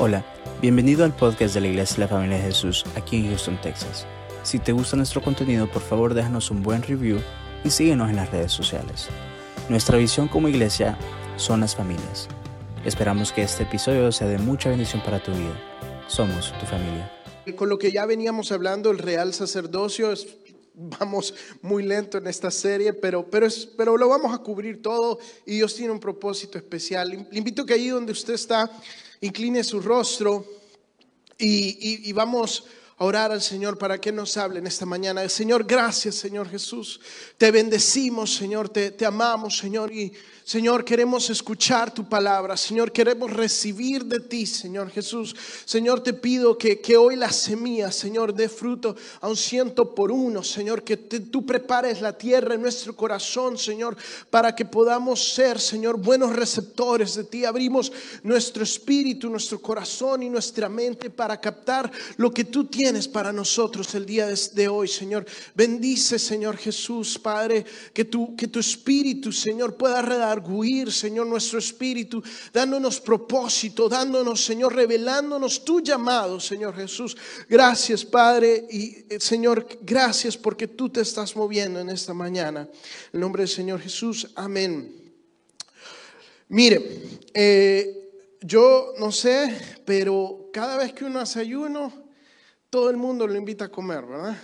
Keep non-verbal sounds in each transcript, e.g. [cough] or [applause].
Hola, bienvenido al podcast de la Iglesia de la Familia de Jesús aquí en Houston, Texas. Si te gusta nuestro contenido, por favor déjanos un buen review y síguenos en las redes sociales. Nuestra visión como iglesia son las familias. Esperamos que este episodio sea de mucha bendición para tu vida. Somos tu familia. Con lo que ya veníamos hablando, el real sacerdocio, es, vamos muy lento en esta serie, pero, pero, pero lo vamos a cubrir todo y Dios tiene un propósito especial. Le invito que ahí donde usted está, incline su rostro y, vamos orar al Señor para que nos hable en esta mañana. Señor, gracias, Señor Jesús. Te bendecimos, Señor, te, te amamos, Señor, y Señor, queremos escuchar tu palabra. Señor, queremos recibir de ti, Señor Jesús. Señor, te pido que, que hoy la semilla, Señor, dé fruto a un ciento por uno. Señor, que tú prepares la tierra en nuestro corazón, Señor, para que podamos ser, Señor, buenos receptores de ti. Abrimos nuestro espíritu, nuestro corazón y nuestra mente para captar lo que tú tienes para nosotros el día de, hoy, Señor. Bendice, Señor Jesús, Padre, que tu, que tu espíritu, Señor, pueda redar Señor, nuestro espíritu, dándonos propósito, dándonos, Señor, revelándonos tu llamado, Señor Jesús. Gracias, Padre, y eh, Señor, gracias porque tú te estás moviendo en esta mañana. En nombre del Señor Jesús, amén. Mire, eh, yo no sé, pero cada vez que uno hace ayuno, todo el mundo lo invita a comer, ¿verdad?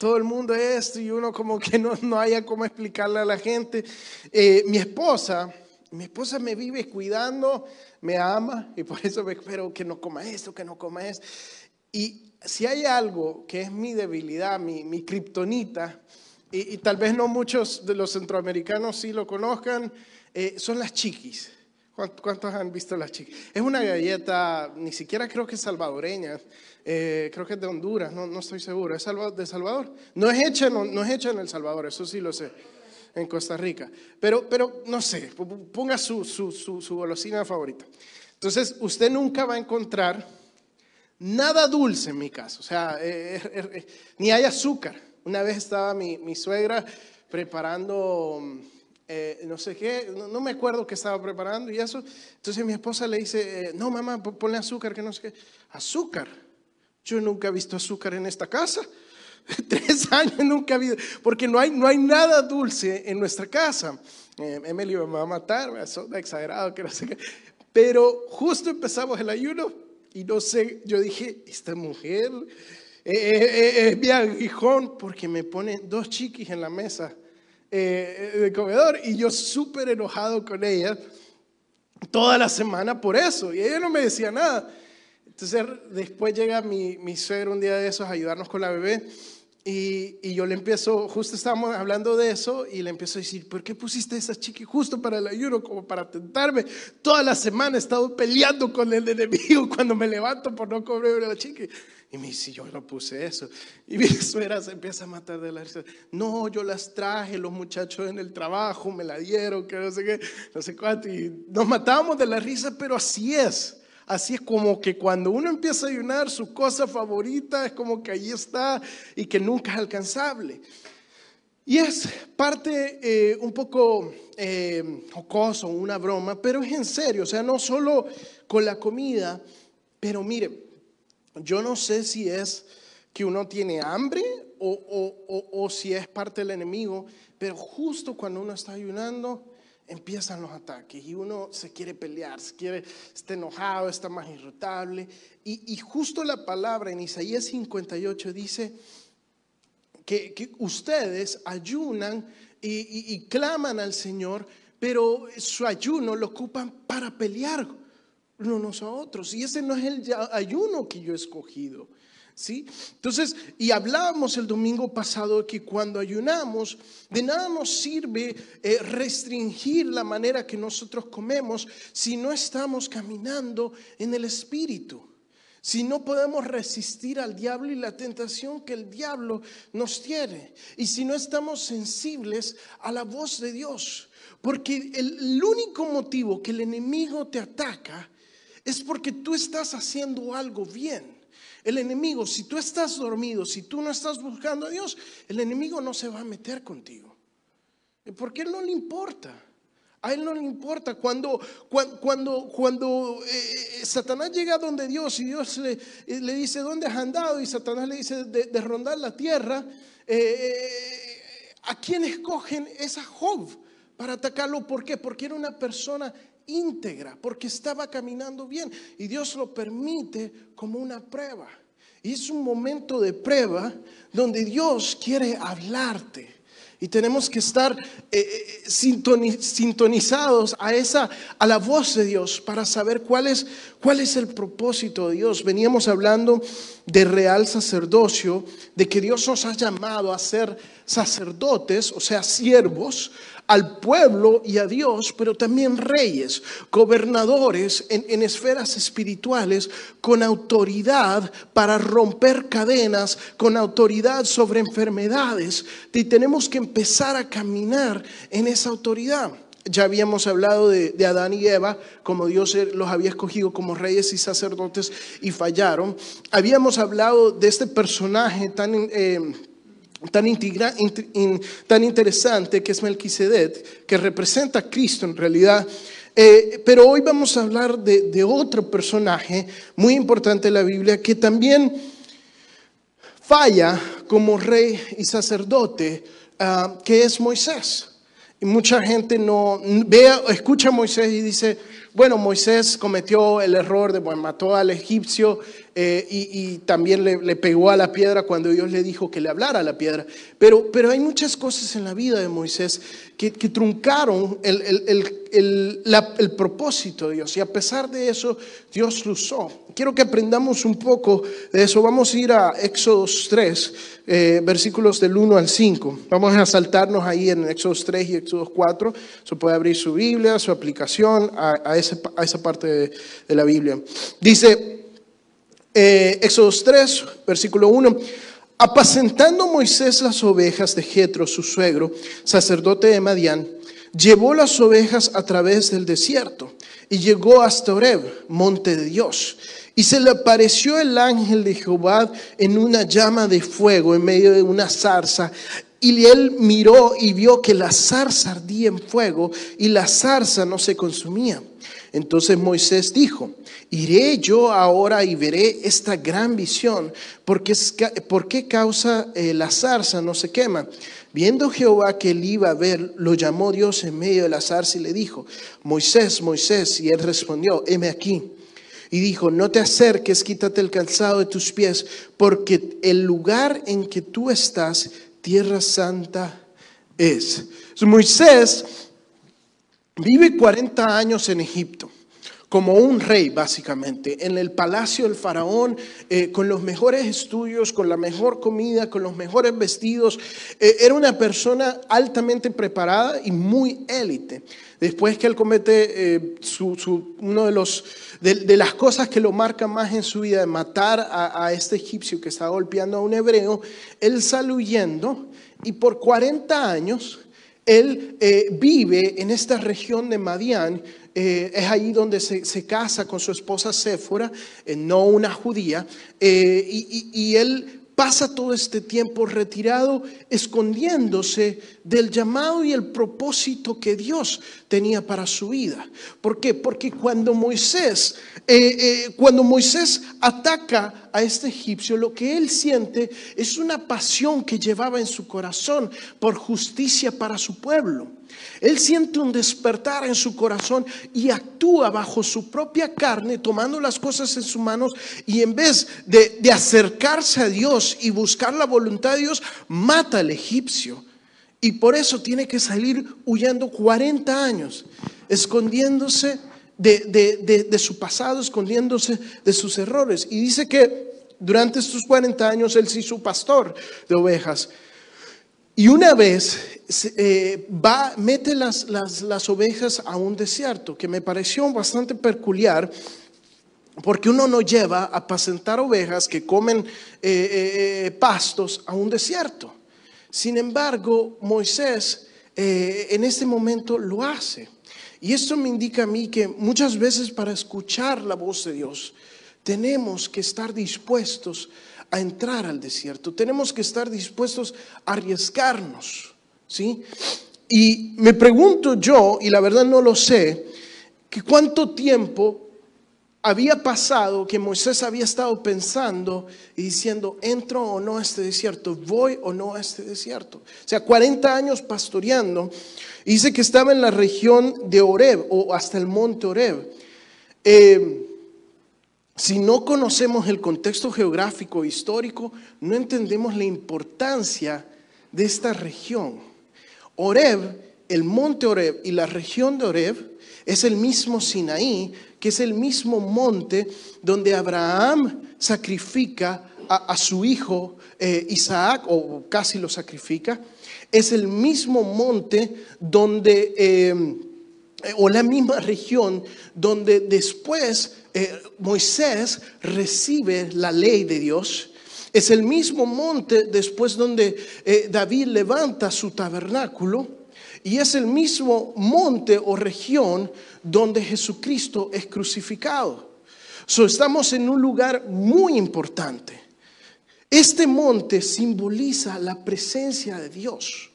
todo el mundo esto y uno como que no, no haya cómo explicarle a la gente. Eh, mi esposa, mi esposa me vive cuidando, me ama y por eso me espero que no coma esto, que no coma esto. Y si hay algo que es mi debilidad, mi, mi kriptonita, y, tal vez no muchos de los centroamericanos sí lo conozcan, eh, son las chiquis. ¿Cuántos han visto las chiquis? Es una galleta, ni siquiera creo que es salvadoreña. Eh, creo que es de Honduras, no, estoy seguro, es de Salvador. No es, hecha, no, es hecha en El Salvador, eso sí lo sé, en Costa Rica. Pero, pero no sé, ponga su, su, su, golosina favorita. Entonces, usted nunca va a encontrar nada dulce en mi caso, o sea, eh, eh, ni hay azúcar. Una vez estaba mi, mi suegra preparando, no sé qué, no, me acuerdo qué estaba preparando y eso. Entonces mi esposa le dice, no mamá, ponle azúcar, que no sé qué. Azúcar. Yo nunca he visto azúcar en esta casa. [laughs] Tres años nunca he visto, porque no hay, no hay nada dulce en nuestra casa. Eh, Emily me va a matar, me ha exagerado, que no sé qué. Pero justo empezamos el ayuno y no sé, yo dije, esta mujer es mi aguijón porque me pone dos chiquis en la mesa eh, de comedor y yo súper enojado con ella toda la semana por eso. Y ella no me decía nada. Entonces después llega mi, mi suegro un día de esos a ayudarnos con la bebé y, y, yo le empiezo, justo estábamos hablando de eso y le empiezo a decir, ¿por qué pusiste esa chiqui justo para el ayuno, como para tentarme? Toda la semana he estado peleando con el enemigo [laughs] cuando me levanto por no comer a la chiqui. Y me dice, yo no puse eso. Y mi [laughs] suegra se empieza a matar de la risa. No, yo las traje, los muchachos en el trabajo me la dieron, que no sé qué, no sé cuánto. Y nos matábamos de la risa, pero así es. Así es como que cuando uno empieza a ayunar, su cosa favorita es como que ahí está y que nunca es alcanzable. Y es parte eh, un poco eh, jocoso, una broma, pero es en serio, o sea, no solo con la comida, pero mire, yo no sé si es que uno tiene hambre o, o, o si es parte del enemigo, pero justo cuando uno está ayunando, empiezan los ataques y uno se quiere pelear, se quiere, está enojado, está más irritable. Y, justo la palabra en Isaías 58 dice que, que ustedes ayunan y, y, claman al Señor, pero su ayuno lo ocupan para pelear unos a otros. Y ese no es el ayuno que yo he escogido. ¿Sí? Entonces, y hablábamos el domingo pasado que cuando ayunamos, de nada nos sirve eh, restringir la manera que nosotros comemos si no estamos caminando en el Espíritu. Si no podemos resistir al diablo y la tentación que el diablo nos tiene. Y si no estamos sensibles a la voz de Dios. Porque el único motivo que el enemigo te ataca es porque tú estás haciendo algo bien. El enemigo, si tú estás dormido, si tú no estás buscando a Dios, el enemigo no se va a meter contigo. Porque él no le importa. A él no le importa cuando, cuando, cuando, eh, Satanás llega donde Dios y Dios le, le dice, ¿dónde has andado? Y Satanás le dice, de, rondar la tierra. ¿A quién escogen? esa Job para atacarlo. ¿Por qué? Porque era una persona íntegra, porque estaba caminando bien. Y Dios lo permite como una prueba. Y es un momento de prueba donde Dios quiere hablarte. Y tenemos que estar eh, eh, sintonizados a esa, a la voz de Dios para saber cuál es, cuál es el propósito de Dios. Veníamos hablando de real sacerdocio, de que Dios nos ha llamado a ser sacerdotes, o sea, siervos, al pueblo y a Dios, pero también reyes, gobernadores en, esferas espirituales con autoridad para romper cadenas, con autoridad sobre enfermedades. Y tenemos que empezar a caminar en esa autoridad. Ya habíamos hablado de, Adán y Eva, como Dios los había escogido como reyes y sacerdotes y fallaron. Habíamos hablado de este personaje tan... Eh, tan, tan interesante que es Melquisedec, que representa a Cristo en realidad. Eh, pero hoy vamos a hablar de, otro personaje muy importante en la Biblia que también falla como rey y sacerdote, ah, que es Moisés. Y mucha gente no ve, escucha a Moisés y dice, bueno, Moisés cometió el error de, bueno, mató al egipcio eh, y, también le, pegó a la piedra cuando Dios le dijo que le hablara a la piedra. Pero, pero hay muchas cosas en la vida de Moisés que, truncaron el, el, propósito de Dios y a pesar de eso Dios lo usó. Quiero que aprendamos un poco de eso. Vamos a ir a Éxodo 3, eh, versículos del 1 al 5. Vamos a saltarnos ahí en Éxodo 3 y Éxodo 4. Se puede abrir su Biblia, su aplicación a, a, a esa parte de, la Biblia. Dice... Eh, Éxodo 3, versículo 1. Apacentando Moisés las ovejas de Jetro, su suegro, sacerdote de Madián, llevó las ovejas a través del desierto y llegó hasta Oreb, monte de Dios. Y se le apareció el ángel de Jehová en una llama de fuego en medio de una zarza. Y él miró y vio que la zarza ardía en fuego y la zarza no se consumía. Entonces Moisés dijo, iré yo ahora y veré esta gran visión, porque ¿por qué causa eh, la zarza no se quema? Viendo Jehová que él iba a ver, lo llamó Dios en medio de la zarza y le dijo, Moisés, Moisés, y él respondió, heme aquí. Y dijo, no te acerques, quítate el calzado de tus pies, porque el lugar en que tú estás, tierra santa es. Moisés Vive 40 años en Egipto como un rey, básicamente, en el palacio del faraón, eh, con los mejores estudios, con la mejor comida, con los mejores vestidos. Eh, era una persona altamente preparada y muy élite. Después que él comete eh, uno de, los, de, las cosas que lo marcan más en su vida, de matar a, a este egipcio que está golpeando a un hebreo, él sale huyendo y por 40 años él eh, vive en esta región de Madián, eh, es ahí donde se, casa con su esposa Séfora, eh, no una judía, y, y él pasa todo este tiempo retirado, escondiéndose del llamado y el propósito que Dios tenía para su vida. ¿Por qué? Porque cuando Moisés, cuando Moisés ataca a este egipcio, lo que él siente es una pasión que llevaba en su corazón por justicia para su pueblo. Él siente un despertar en su corazón y actúa bajo su propia carne, tomando las cosas en sus manos y en vez de, acercarse a Dios y buscar la voluntad de Dios, mata al egipcio. Y por eso tiene que salir huyendo 40 años, escondiéndose de, de, su pasado, escondiéndose de sus errores. Y dice que durante estos 40 años él se hizo pastor de ovejas. Y una vez eh, va, mete las, las, ovejas a un desierto, que me pareció bastante peculiar, porque uno no lleva a apacentar ovejas que comen eh, eh, pastos a un desierto. Sin embargo, Moisés en este momento lo hace. Y esto me indica a mí que muchas veces para escuchar la voz de Dios tenemos que estar dispuestos a entrar al desierto, tenemos que estar dispuestos a arriesgarnos. ¿sí? Y me pregunto yo, y la verdad no lo sé, que cuánto tiempo había pasado que Moisés había estado pensando y diciendo, entro o no a este desierto, voy o no a este desierto. O sea, 40 años pastoreando. Y dice que estaba en la región de Oreb o hasta el monte Oreb. Eh, si no conocemos el contexto geográfico histórico, no entendemos la importancia de esta región. Oreb, el monte Oreb y la región de Oreb es el mismo Sinaí, que es el mismo monte donde Abraham sacrifica a, su hijo eh, Isaac, o casi lo sacrifica. Es el mismo monte donde, eh, o la misma región donde después eh, Moisés recibe la ley de Dios. Es el mismo monte después donde David levanta su tabernáculo. Y es el mismo monte o región donde Jesucristo es crucificado. So, estamos en un lugar muy importante. Este monte simboliza la presencia de Dios.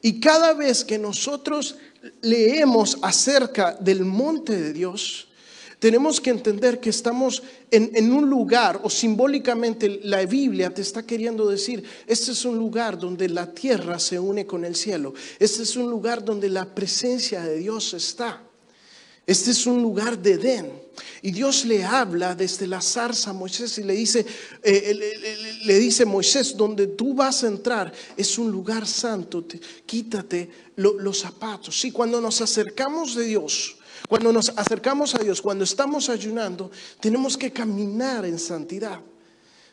Y cada vez que nosotros leemos acerca del monte de Dios, tenemos que entender que estamos en, un lugar, o simbólicamente la Biblia te está queriendo decir, este es un lugar donde la tierra se une con el cielo, este es un lugar donde la presencia de Dios está. Este es un lugar de Edén. Y Dios le habla desde la zarza a Moisés y le dice, eh, le, dice Moisés, donde tú vas a entrar es un lugar santo, quítate los zapatos. Sí, cuando nos acercamos de Dios, cuando nos acercamos a Dios, cuando estamos ayunando, tenemos que caminar en santidad.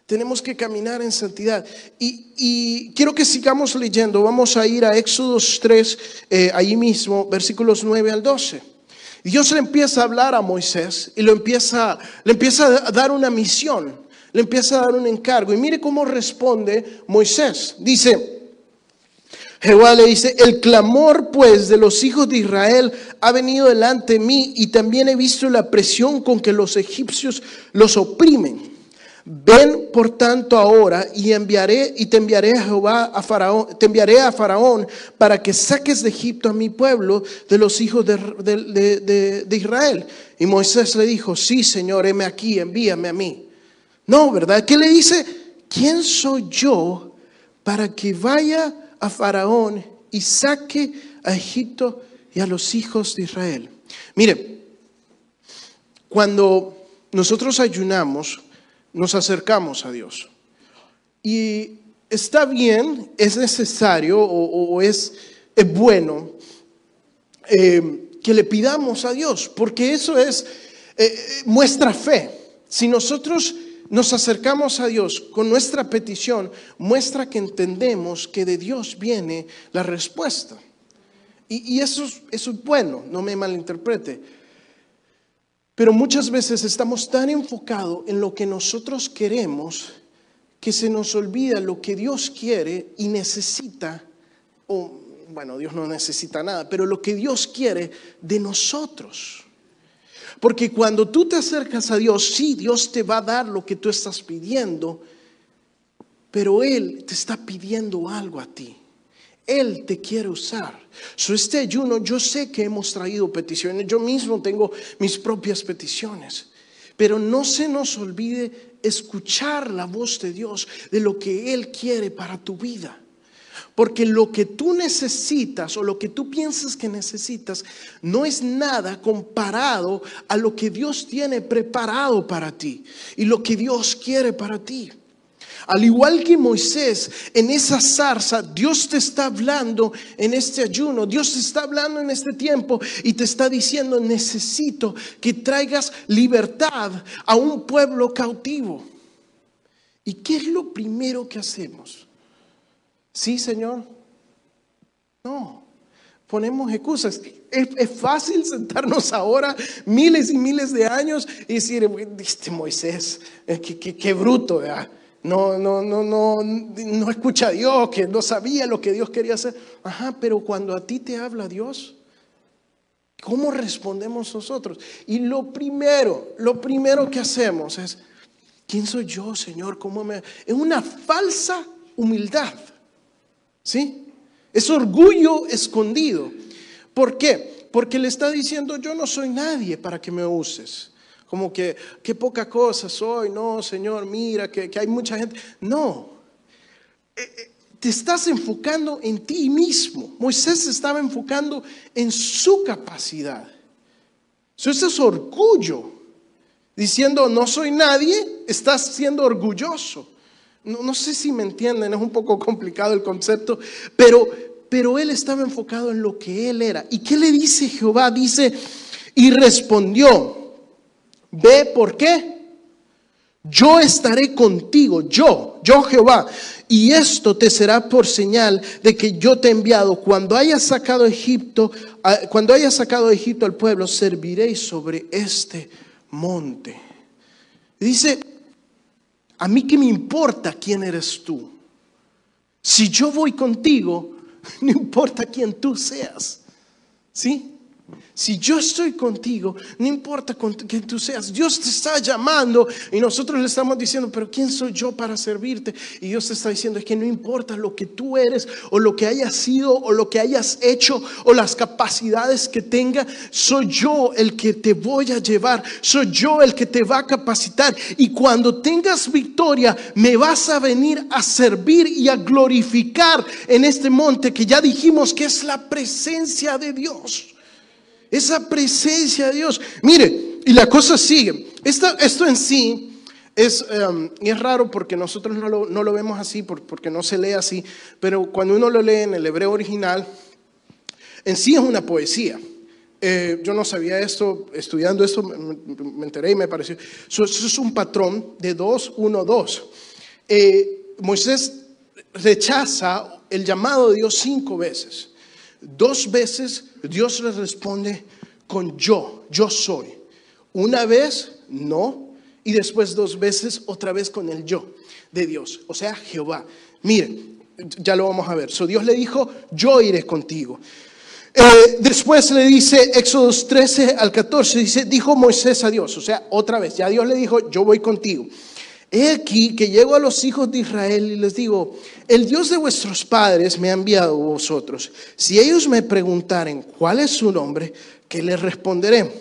Tenemos que caminar en santidad. Y, quiero que sigamos leyendo. Vamos a ir a Éxodos 3, eh, ahí mismo, versículos 9 al 12. Dios le empieza a hablar a Moisés y lo empieza, le empieza a dar una misión, le empieza a dar un encargo. Y mire cómo responde Moisés. Dice, Jehová le dice, el clamor pues de los hijos de Israel ha venido delante de mí y también he visto la presión con que los egipcios los oprimen. Ven por tanto ahora y enviaré y te enviaré a Jehová a Faraón, te enviaré a Faraón para que saques de Egipto a mi pueblo de los hijos de, de Israel. Y Moisés le dijo, sí Señor, heme aquí, envíame a mí. No, ¿verdad? ¿Qué le dice? ¿Quién soy yo para que vaya a Faraón y saque a Egipto y a los hijos de Israel. Mire, cuando nosotros ayunamos, nos acercamos a Dios. Y está bien, es necesario o, es, es, bueno eh, que le pidamos a Dios, porque eso es, eh, muestra fe. Si nosotros nos acercamos a Dios con nuestra petición, muestra que entendemos que de Dios viene la respuesta. Y, eso, eso es bueno, no me malinterprete. Pero muchas veces estamos tan enfocados en lo que nosotros queremos que se nos olvida lo que Dios quiere y necesita, o bueno, Dios no necesita nada, pero lo que Dios quiere de nosotros. Porque cuando tú te acercas a Dios, sí, Dios te va a dar lo que tú estás pidiendo, pero Él te está pidiendo algo a ti. Él te quiere usar. So, este ayuno, yo sé que hemos traído peticiones, yo mismo tengo mis propias peticiones, pero no se nos olvide escuchar la voz de Dios de lo que Él quiere para tu vida. Porque lo que tú necesitas o lo que tú piensas que necesitas no es nada comparado a lo que Dios tiene preparado para ti y lo que Dios quiere para ti. Al igual que Moisés, en esa zarza, Dios te está hablando en este ayuno, Dios te está hablando en este tiempo y te está diciendo, necesito que traigas libertad a un pueblo cautivo. ¿Y qué es lo primero que hacemos? Sí, Señor. No, ponemos excusas. Es, fácil sentarnos ahora, miles y miles de años, y decir, este Moisés, eh, qué, bruto, No, no, no, no, no escucha a Dios, que no sabía lo que Dios quería hacer. Ajá, pero cuando a ti te habla Dios, ¿cómo respondemos nosotros? Y lo primero, lo primero que hacemos es, ¿quién soy yo, Señor? ¿Cómo me...? Es una falsa humildad. ¿Sí? Es orgullo escondido. ¿Por qué? Porque le está diciendo, yo no soy nadie para que me uses. Como que, qué poca cosa soy, no, Señor, mira, que, que hay mucha gente. No, Eh, eh, te estás enfocando en ti mismo. Moisés se estaba enfocando en su capacidad. Eso es orgullo. Diciendo, no soy nadie, estás siendo orgulloso. No, no sé si me entienden, es un poco complicado el concepto, pero, pero él estaba enfocado en lo que él era. ¿Y qué le dice Jehová? Dice, y respondió, ve por qué. Yo estaré contigo, yo, yo Jehová, y esto te será por señal de que yo te he enviado. Cuando hayas sacado Egipto, cuando hayas sacado Egipto al pueblo, serviréis sobre este monte. Dice, a mí que me importa quién eres tú. Si yo voy contigo, [laughs] no importa quién tú seas. ¿Sí? Si yo estoy contigo, no importa quién tú seas, Dios te está llamando y nosotros le estamos diciendo, pero ¿quién soy yo para servirte? Y Dios te está diciendo, es que no importa lo que tú eres o lo que hayas sido o lo que hayas hecho o las capacidades que tenga, soy yo el que te voy a llevar, soy yo el que te va a capacitar. Y cuando tengas victoria, me vas a venir a servir y a glorificar en este monte que ya dijimos que es la presencia de Dios. Esa presencia de Dios. Mire, y la cosa sigue. Esto, esto en sí es, um, es raro porque nosotros no lo, no lo vemos así, porque no se lee así, pero cuando uno lo lee en el hebreo original, en sí es una poesía. Eh, yo no sabía esto, estudiando esto me, me enteré y me pareció. Eso, es un patrón de 2, 1, 2. Moisés rechaza el llamado de Dios cinco veces. Dos veces Dios le responde con yo, yo soy. Una vez, no, y después dos veces, otra vez con el yo de Dios, o sea, Jehová. Miren, ya lo vamos a ver. So, Dios le dijo, yo iré contigo. Eh, después le dice, Éxodos 13 al 14, dice, dijo Moisés a Dios, o sea, otra vez, ya Dios le dijo, yo voy contigo. He aquí que llego a los hijos de Israel y les digo, el Dios de vuestros padres me ha enviado a vosotros. Si ellos me preguntaren cuál es su nombre, ¿qué les responderé?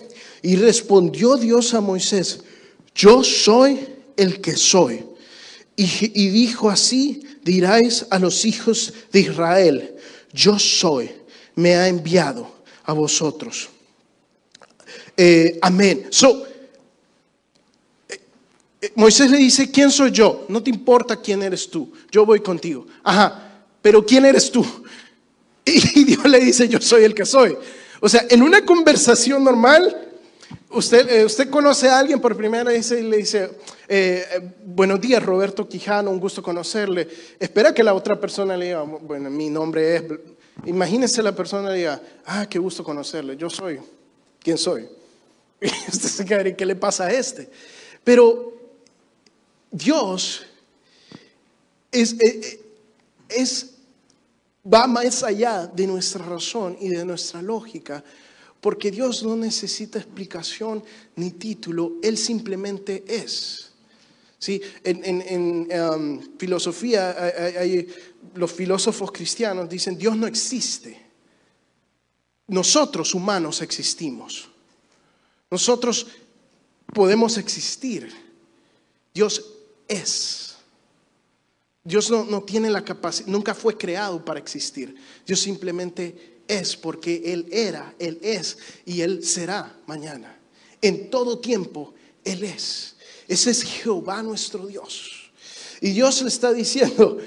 Y respondió Dios a Moisés, yo soy el que soy. Y, y dijo así, diráis a los hijos de Israel, yo soy, me ha enviado a vosotros. Eh, amén. So, Moisés le dice, ¿quién soy yo? No te importa quién eres tú, yo voy contigo. Ajá, pero ¿quién eres tú? [laughs] Y Dios le dice, yo soy el que soy. O sea, en una conversación normal, usted, eh, usted conoce a alguien por primera vez y le dice, eh, eh, buenos días Roberto Quijano, un gusto conocerle. Espera que la otra persona le diga, bueno, mi nombre es... Imagínese la persona le diga, ah, qué gusto conocerle, yo soy. ¿Quién soy? [laughs] Y usted se quedaría, ¿qué le pasa a este? Pero Dios es, es, va más allá de nuestra razón y de nuestra lógica, porque Dios no necesita explicación ni título, Él simplemente es. ¿Sí? En, um, filosofía, los filósofos cristianos dicen, Dios no existe. Nosotros humanos existimos. Nosotros podemos existir. Dios es. Dios no, no tiene la capacidad, nunca fue creado para existir. Dios simplemente es porque Él era, Él es y Él será mañana. En todo tiempo Él es. Ese es Jehová nuestro Dios. Y Dios le está diciendo,